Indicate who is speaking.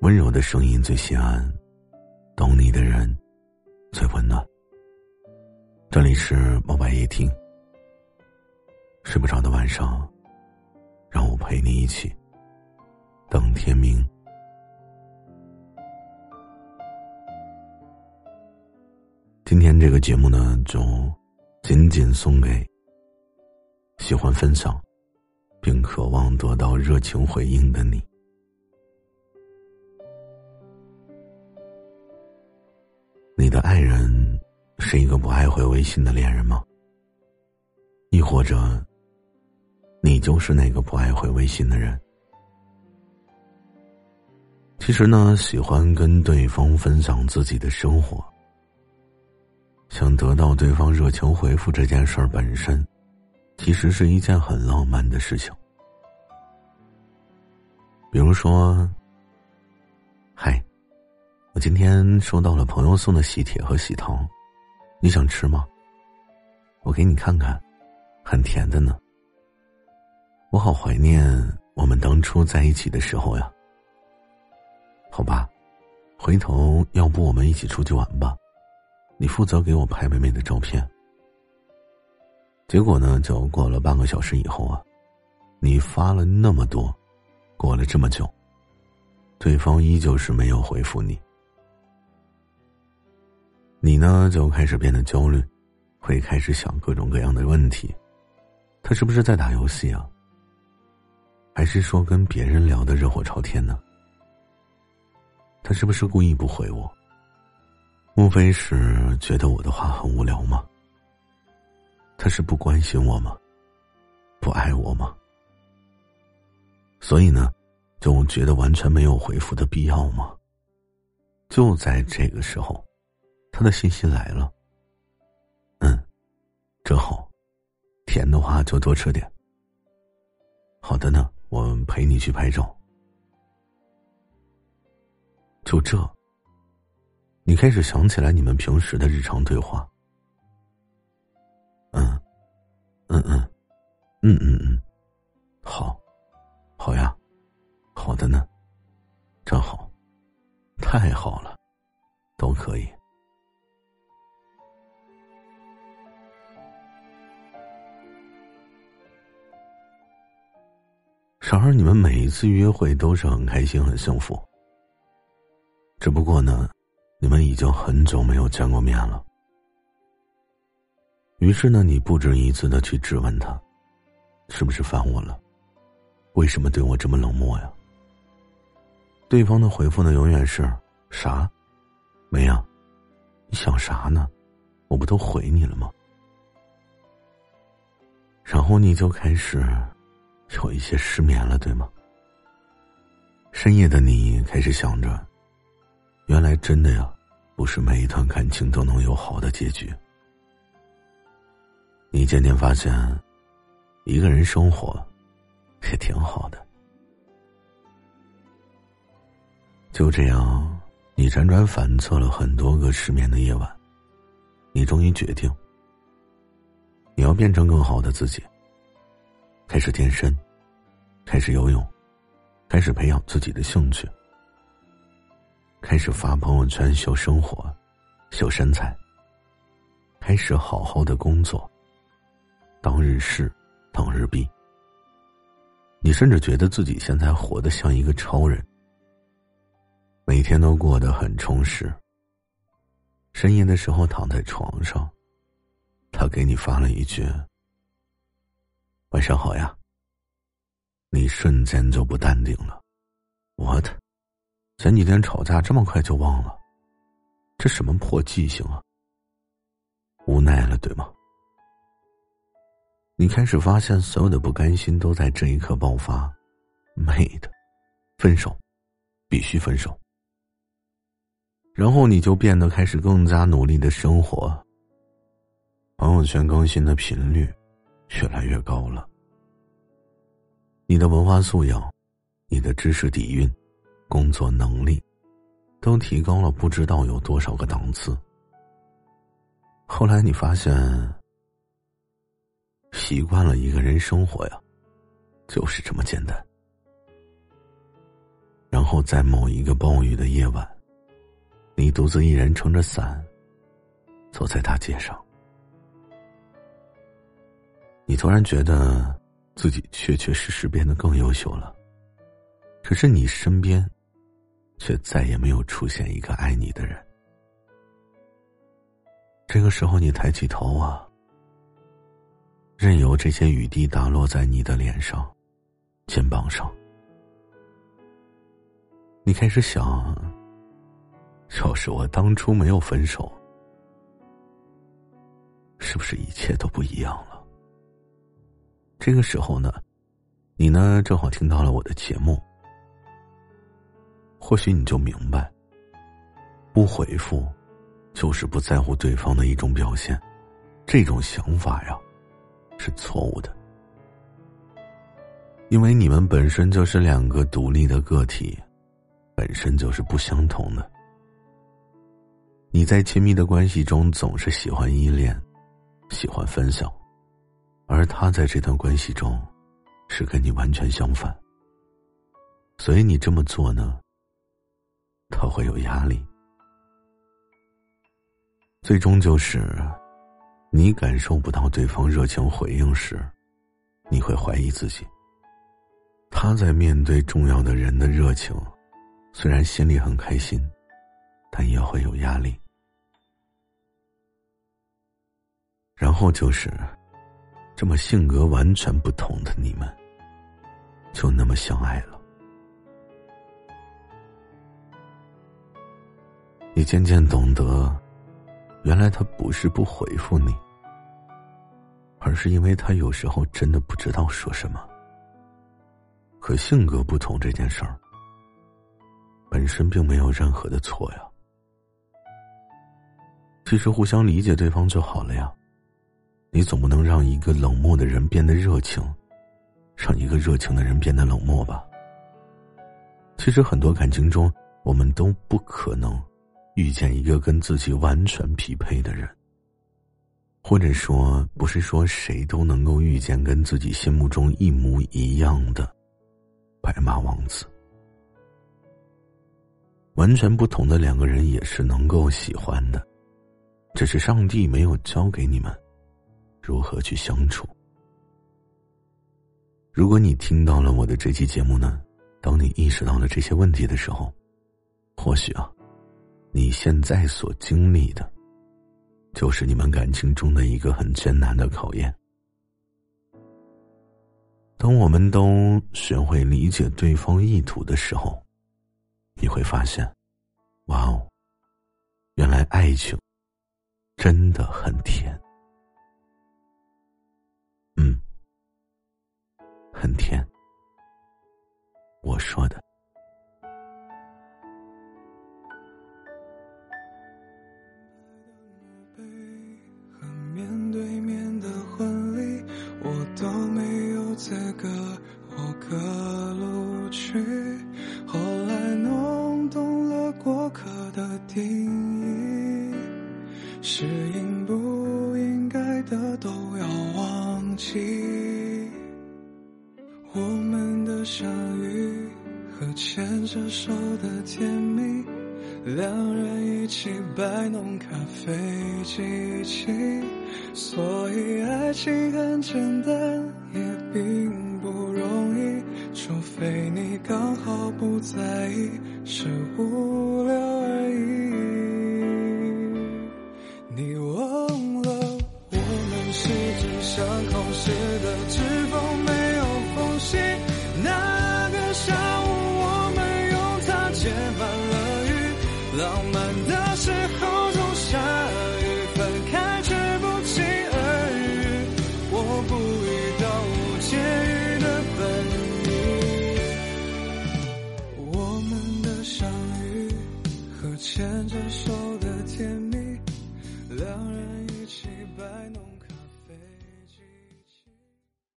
Speaker 1: 温柔的声音最心安，懂你的人最温暖。这里是猫白夜听，睡不着的晚上，让我陪你一起等天明。今天这个节目呢，就仅仅送给喜欢分享并渴望得到热情回应的你。爱人是一个不爱回微信的恋人吗？亦或者，你就是那个不爱回微信的人？其实呢，喜欢跟对方分享自己的生活，想得到对方热情回复这件事儿本身，其实是一件很浪漫的事情。比如说，嗨。今天收到了朋友送的喜帖和喜糖，你想吃吗？我给你看看，很甜的呢。我好怀念我们当初在一起的时候呀。好吧，回头要不我们一起出去玩吧，你负责给我拍美美的照片。结果呢，就过了半个小时以后啊，你发了那么多，过了这么久，对方依旧是没有回复你。你呢，就开始变得焦虑，会开始想各种各样的问题。他是不是在打游戏啊？还是说跟别人聊的热火朝天呢？他是不是故意不回我？莫非是觉得我的话很无聊吗？他是不关心我吗？不爱我吗？所以呢，就觉得完全没有回复的必要吗？就在这个时候。他的信息来了，嗯，真好，甜的话就多吃点。好的呢，我陪你去拍照。就这，你开始想起来你们平时的日常对话。嗯，嗯嗯，嗯嗯嗯，好，好呀，好的呢，真好，太好了，都可以。然而，你们每一次约会都是很开心、很幸福。只不过呢，你们已经很久没有见过面了。于是呢，你不止一次的去质问他，是不是烦我了？为什么对我这么冷漠呀？对方的回复呢，永远是啥？没呀？你想啥呢？我不都回你了吗？然后你就开始。有一些失眠了，对吗？深夜的你开始想着，原来真的呀，不是每一段感情都能有好的结局。你渐渐发现，一个人生活也挺好的。就这样，你辗转反侧了很多个失眠的夜晚，你终于决定，你要变成更好的自己。开始健身，开始游泳，开始培养自己的兴趣，开始发朋友圈秀生活、秀身材，开始好好的工作，当日事，当日毕。你甚至觉得自己现在活得像一个超人，每天都过得很充实。深夜的时候躺在床上，他给你发了一句。晚上好呀。你瞬间就不淡定了，，what？，前几天吵架这么快就忘了，这什么破记性啊？无奈了，对吗？你开始发现所有的不甘心都在这一刻爆发，妹的，分手，必须分手。然后你就变得开始更加努力的生活，朋友圈更新的频率。越来越高了。你的文化素养、你的知识底蕴、工作能力，都提高了不知道有多少个档次。后来你发现，习惯了一个人生活呀，就是这么简单。然后在某一个暴雨的夜晚，你独自一人撑着伞，走在大街上，你突然觉得自己确确实实变得更优秀了。可是你身边，却再也没有出现一个爱你的人。这个时候，你抬起头啊，任由这些雨滴打落在你的脸上、肩膀上。你开始想：要是我当初没有分手，是不是一切都不一样了？这个时候呢，你呢正好听到了我的节目。或许你就明白，不回复，就是不在乎对方的一种表现。这种想法呀，是错误的。因为你们本身就是两个独立的个体，本身就是不相同的。你在亲密的关系中总是喜欢依恋，喜欢分享，而他在这段关系中，是跟你完全相反。所以你这么做呢？他会有压力，最终就是，你感受不到对方热情回应时，你会怀疑自己。他在面对重要的人的热情，虽然心里很开心，但也会有压力。然后就是，这么性格完全不同的你们，就那么相爱了。你渐渐懂得，原来他不是不回复你，而是因为他有时候真的不知道说什么。可性格不同这件事儿，本身并没有任何的错呀。其实互相理解对方就好了呀。你总不能让一个冷漠的人变得热情，让一个热情的人变得冷漠吧？其实很多感情中，我们都不可能。遇见一个跟自己完全匹配的人，或者说，不是说谁都能够遇见跟自己心目中一模一样的白马王子。完全不同的两个人也是能够喜欢的，只是上帝没有教给你们如何去相处。如果你听到了我的这期节目呢，当你意识到了这些问题的时候，或许啊。你现在所经历的，就是你们感情中的一个很艰难的考验。当我们都学会理解对方意图的时候，你会发现，哇哦，原来爱情真的很甜，很甜。我说的。
Speaker 2: 资格或可录取，后来弄懂了过客的定义，是手的甜蜜，两人一起摆弄咖啡机器，所以爱情很简单。也并不容易，除非你刚好不在意，是无聊而已。